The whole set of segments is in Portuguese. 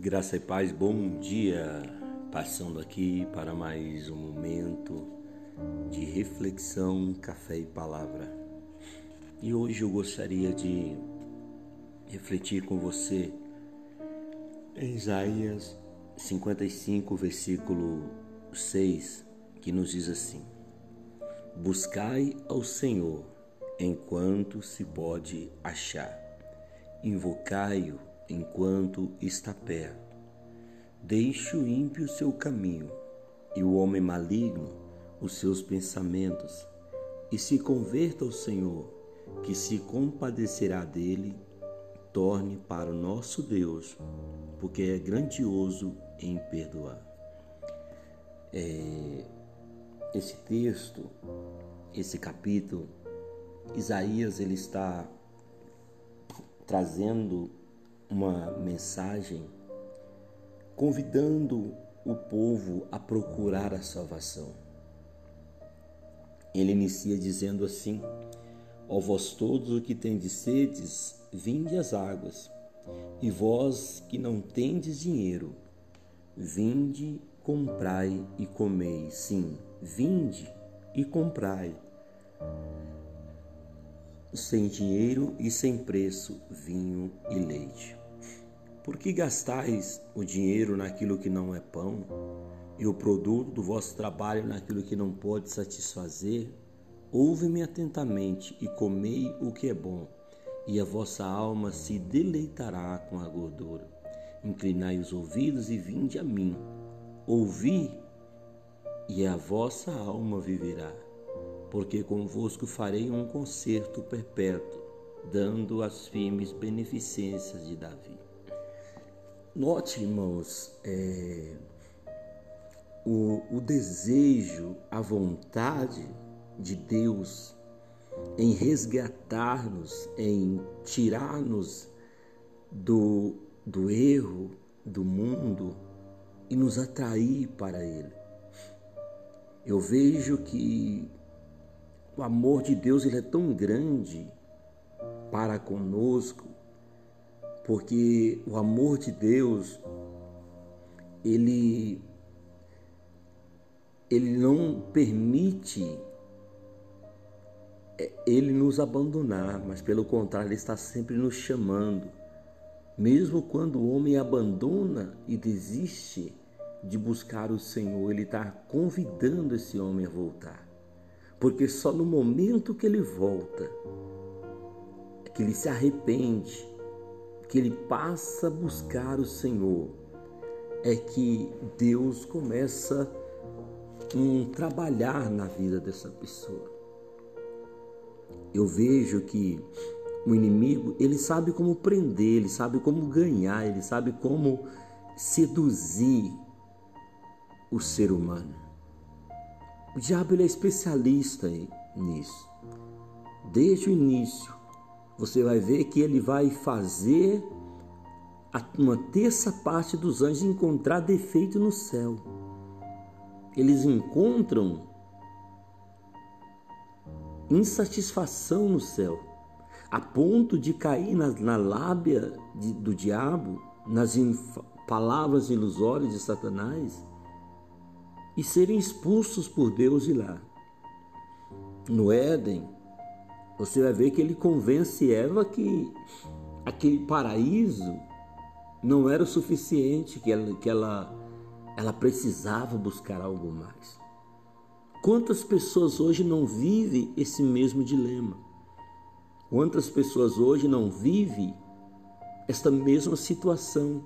Graça e paz, bom dia. Passando aqui para mais um momento de reflexão, café e palavra. E hoje eu gostaria de refletir com você em Isaías 55, versículo 6, que nos diz assim: Buscai ao Senhor enquanto se pode achar, invocai-o enquanto está perto. Deixe o ímpio seu caminho e o homem maligno os seus pensamentos, e se converta ao Senhor, que se compadecerá dele, torne para o nosso Deus, porque é grandioso em perdoar. É, esse texto, esse capítulo, Isaías ele está trazendo uma mensagem convidando o povo a procurar a salvação. Ele inicia dizendo assim: Ó vós todos o que tendes sedes, vinde às águas, e vós que não tendes dinheiro, vinde, comprai e comei. Sim, vinde e comprai. Sem dinheiro e sem preço, vinho e leite. Por que gastais o dinheiro naquilo que não é pão, e o produto do vosso trabalho naquilo que não pode satisfazer? Ouve-me atentamente e comei o que é bom, e a vossa alma se deleitará com a gordura. Inclinai os ouvidos e vinde a mim. Ouvi, e a vossa alma viverá, porque convosco farei um concerto perpétuo, dando as firmes beneficências de Davi. Note, irmãos, é, o, o desejo, a vontade de Deus em resgatar-nos, em tirar-nos do, do erro do mundo e nos atrair para Ele. Eu vejo que o amor de Deus ele é tão grande para conosco porque o amor de Deus ele ele não permite é, ele nos abandonar, mas pelo contrário, ele está sempre nos chamando. Mesmo quando o homem abandona e desiste de buscar o Senhor, ele está convidando esse homem a voltar. Porque só no momento que ele volta, que ele se arrepende, que ele passa a buscar o Senhor, é que Deus começa um trabalhar na vida dessa pessoa. Eu vejo que o inimigo, ele sabe como prender, ele sabe como ganhar, ele sabe como seduzir o ser humano. O diabo ele é especialista nisso. Desde o início, você vai ver que ele vai fazer uma terça parte dos anjos encontrar defeito no céu. Eles encontram insatisfação no céu, a ponto de cair na, na lábia de, do diabo, nas palavras ilusórias de Satanás e serem expulsos por Deus de lá. No Éden, você vai ver que ele convence Eva que aquele paraíso não era o suficiente, que ela, que ela, ela precisava buscar algo mais. Quantas pessoas hoje não vivem esse mesmo dilema? Quantas pessoas hoje não vivem esta mesma situação?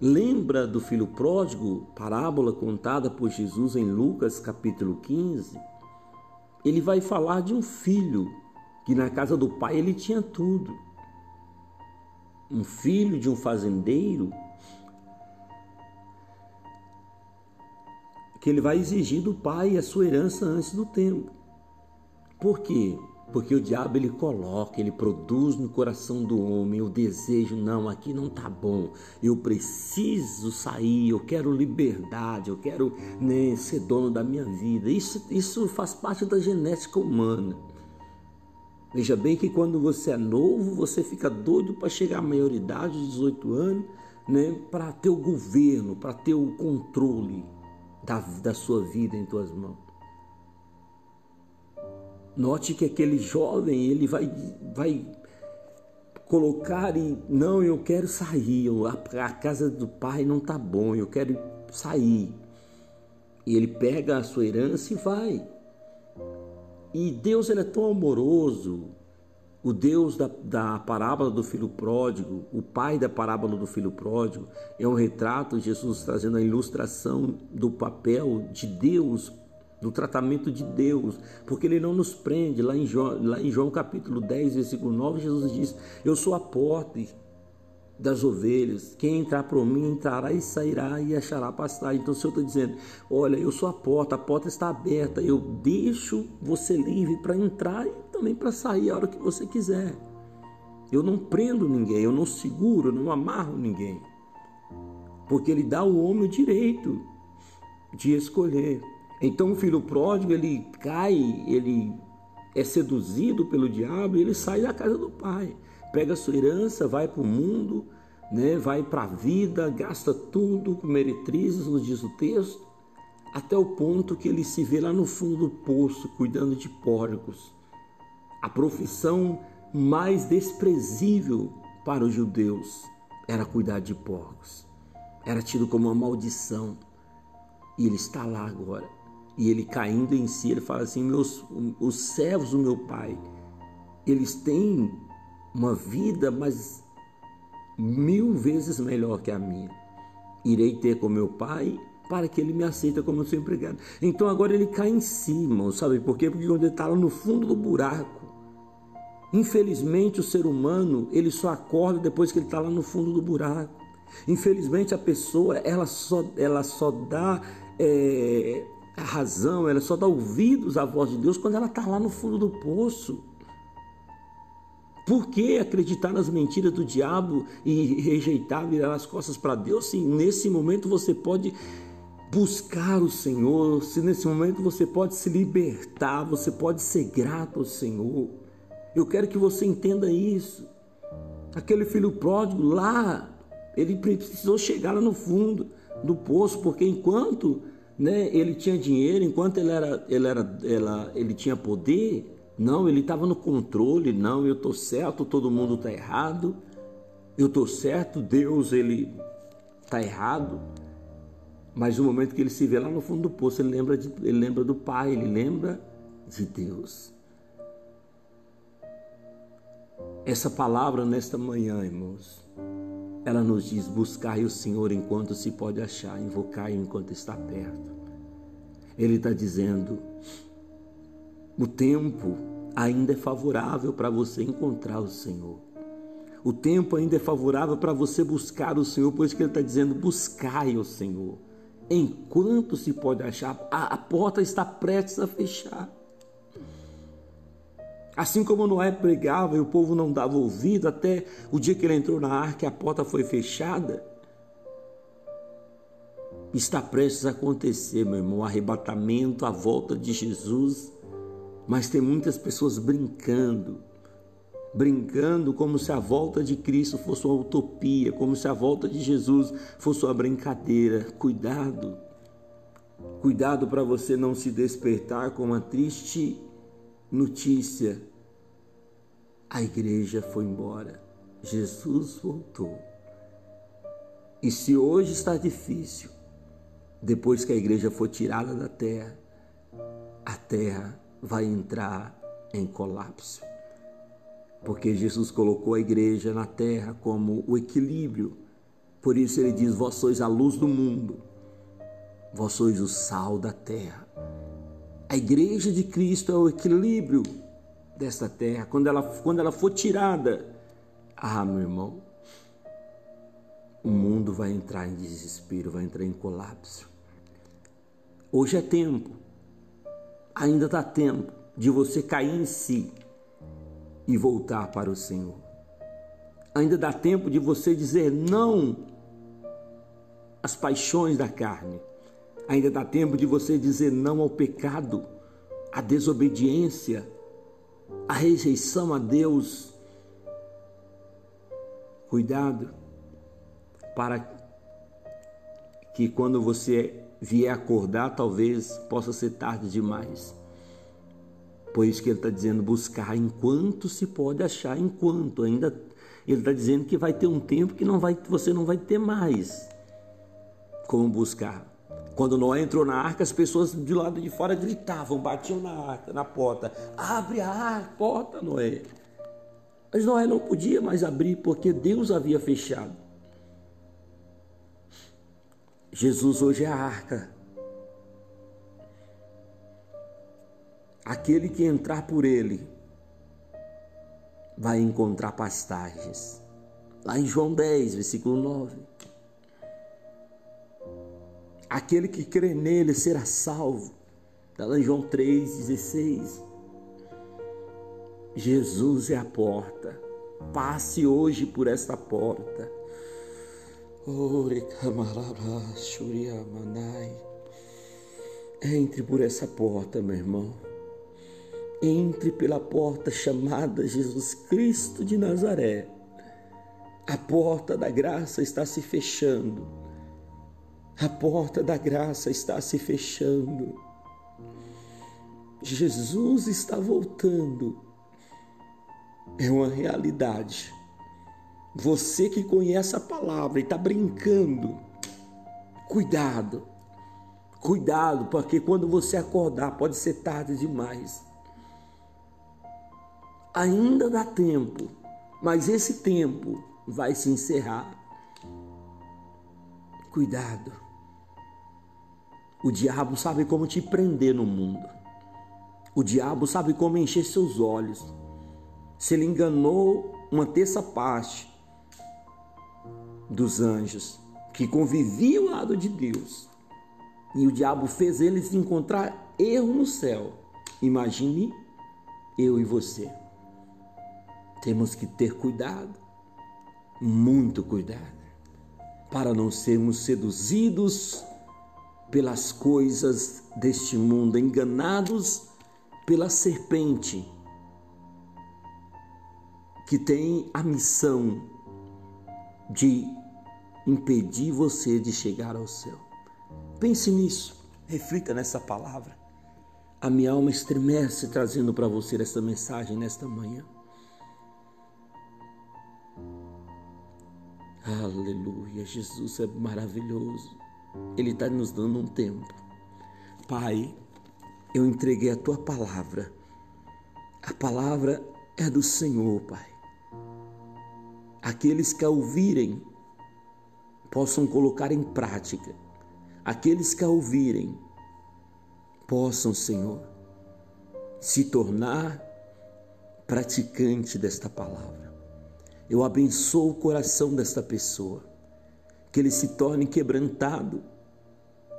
Lembra do filho pródigo, parábola contada por Jesus em Lucas capítulo 15? Ele vai falar de um filho que na casa do pai ele tinha tudo. Um filho de um fazendeiro que ele vai exigir do pai a sua herança antes do tempo. Por quê? Porque o diabo ele coloca, ele produz no coração do homem o desejo, não, aqui não tá bom. Eu preciso sair, eu quero liberdade, eu quero né, ser dono da minha vida. Isso, isso faz parte da genética humana. Veja bem que quando você é novo, você fica doido para chegar à maioridade, 18 anos, né, para ter o governo, para ter o controle da, da sua vida em tuas mãos. Note que aquele jovem, ele vai, vai colocar e não, eu quero sair, a, casa do pai não tá bom, eu quero sair. E ele pega a sua herança e vai. E Deus ele é tão amoroso, o Deus da, da parábola do filho pródigo, o pai da parábola do filho pródigo, é um retrato de Jesus trazendo a ilustração do papel de Deus do tratamento de Deus, porque ele não nos prende. Lá em, João, lá em João capítulo 10, versículo 9, Jesus diz: Eu sou a porta das ovelhas. Quem entrar por mim entrará e sairá e achará pastagem. Então o Senhor está dizendo: Olha, eu sou a porta, a porta está aberta. Eu deixo você livre para entrar e também para sair a hora que você quiser. Eu não prendo ninguém, eu não seguro, eu não amarro ninguém. Porque ele dá ao homem o direito de escolher. Então o filho pródigo, ele cai, ele é seduzido pelo diabo e ele sai da casa do pai. Pega sua herança, vai para o mundo, né? vai para a vida, gasta tudo com meretrizes, nos diz o texto, até o ponto que ele se vê lá no fundo do poço, cuidando de porcos. A profissão mais desprezível para os judeus era cuidar de porcos. Era tido como uma maldição. E ele está lá agora e ele caindo em si, ele fala assim: meus, os servos do meu pai, eles têm uma vida, mas mil vezes melhor que a minha. Irei ter com meu pai para que ele me aceite como seu empregado. Então agora ele cai em cima, sabe por quê? Porque quando ele está lá no fundo do buraco, infelizmente o ser humano ele só acorda depois que ele está lá no fundo do buraco. Infelizmente a pessoa ela só ela só dá é, a razão, ela só dá ouvidos à voz de Deus quando ela está lá no fundo do poço. Por que acreditar nas mentiras do diabo e rejeitar, virar as costas para Deus? Se nesse momento você pode buscar o Senhor, se nesse momento você pode se libertar, você pode ser grato ao Senhor. Eu quero que você entenda isso. Aquele filho pródigo lá, ele precisou chegar lá no fundo do poço, porque enquanto né, ele tinha dinheiro, enquanto ele era, ele era, ela, ele tinha poder, não, ele estava no controle, não, eu estou certo, todo mundo está errado, eu estou certo, Deus ele está errado. Mas no momento que ele se vê lá no fundo do poço, ele lembra, de, ele lembra do Pai, ele lembra de Deus. Essa palavra nesta manhã, irmãos, ela nos diz: buscai o Senhor enquanto se pode achar, invocai enquanto está perto. Ele está dizendo: o tempo ainda é favorável para você encontrar o Senhor. O tempo ainda é favorável para você buscar o Senhor, pois que ele está dizendo: buscai o Senhor. Enquanto se pode achar, a, a porta está prestes a fechar. Assim como Noé pregava e o povo não dava ouvido, até o dia que ele entrou na arca a porta foi fechada, está prestes a acontecer, meu irmão, o arrebatamento, a volta de Jesus. Mas tem muitas pessoas brincando, brincando como se a volta de Cristo fosse uma utopia, como se a volta de Jesus fosse uma brincadeira. Cuidado, cuidado para você não se despertar com uma triste notícia: a igreja foi embora, Jesus voltou. E se hoje está difícil, depois que a igreja for tirada da terra, a terra vai entrar em colapso. Porque Jesus colocou a igreja na terra como o equilíbrio. Por isso ele diz: Vós sois a luz do mundo, vós sois o sal da terra. A igreja de Cristo é o equilíbrio desta terra. Quando ela, quando ela for tirada, ah, meu irmão, o mundo vai entrar em desespero, vai entrar em colapso. Hoje é tempo, ainda dá tempo de você cair em si e voltar para o Senhor. Ainda dá tempo de você dizer não às paixões da carne. Ainda dá tempo de você dizer não ao pecado, à desobediência, a rejeição a Deus. Cuidado para que quando você vier acordar, talvez possa ser tarde demais. Por isso que ele está dizendo buscar enquanto se pode achar, enquanto ainda ele está dizendo que vai ter um tempo que não vai, você não vai ter mais como buscar. Quando Noé entrou na arca, as pessoas de lado de fora gritavam, batiam na arca, na porta. Abre a porta, Noé. Mas Noé não podia mais abrir porque Deus havia fechado. Jesus hoje é a arca. Aquele que entrar por ele vai encontrar pastagens. Lá em João 10, versículo 9. Aquele que crê nele será salvo. Está lá em João 3,16. Jesus é a porta. Passe hoje por esta porta. Entre por essa porta, meu irmão. Entre pela porta chamada Jesus Cristo de Nazaré. A porta da graça está se fechando a porta da graça está se fechando. Jesus está voltando. É uma realidade. Você que conhece a palavra e está brincando, cuidado, cuidado, porque quando você acordar pode ser tarde demais. Ainda dá tempo, mas esse tempo vai se encerrar. Cuidado. O diabo sabe como te prender no mundo. O diabo sabe como encher seus olhos. Se ele enganou uma terça parte dos anjos que conviviam ao lado de Deus, e o diabo fez eles encontrar erro no céu. Imagine eu e você. Temos que ter cuidado, muito cuidado, para não sermos seduzidos pelas coisas deste mundo, enganados pela serpente, que tem a missão de impedir você de chegar ao céu. Pense nisso, reflita nessa palavra. A minha alma estremece trazendo para você essa mensagem nesta manhã. Aleluia, Jesus é maravilhoso. Ele está nos dando um tempo. Pai, eu entreguei a tua palavra. A palavra é do Senhor, Pai. Aqueles que a ouvirem possam colocar em prática. Aqueles que a ouvirem possam, Senhor, se tornar praticante desta palavra. Eu abençoo o coração desta pessoa que ele se torne quebrantado,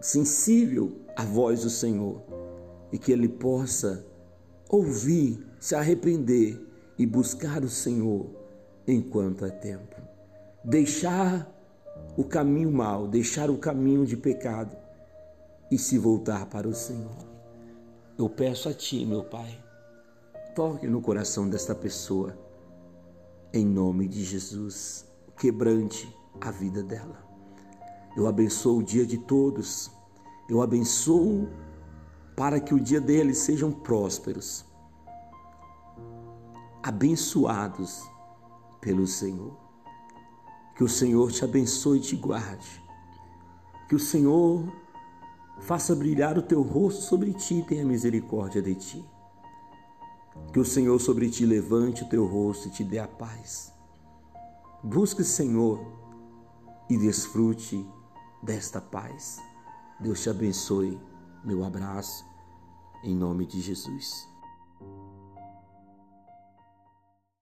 sensível à voz do Senhor e que ele possa ouvir, se arrepender e buscar o Senhor enquanto é tempo. Deixar o caminho mal, deixar o caminho de pecado e se voltar para o Senhor. Eu peço a Ti, meu Pai, toque no coração desta pessoa, em nome de Jesus, quebrante a vida dela. Eu abençoo o dia de todos. Eu abençoo para que o dia deles sejam prósperos, abençoados pelo Senhor. Que o Senhor te abençoe e te guarde. Que o Senhor faça brilhar o teu rosto sobre ti e tenha misericórdia de ti. Que o Senhor sobre ti levante o teu rosto e te dê a paz. Busque, Senhor, e desfrute desta paz. Deus te abençoe. Meu abraço, em nome de Jesus.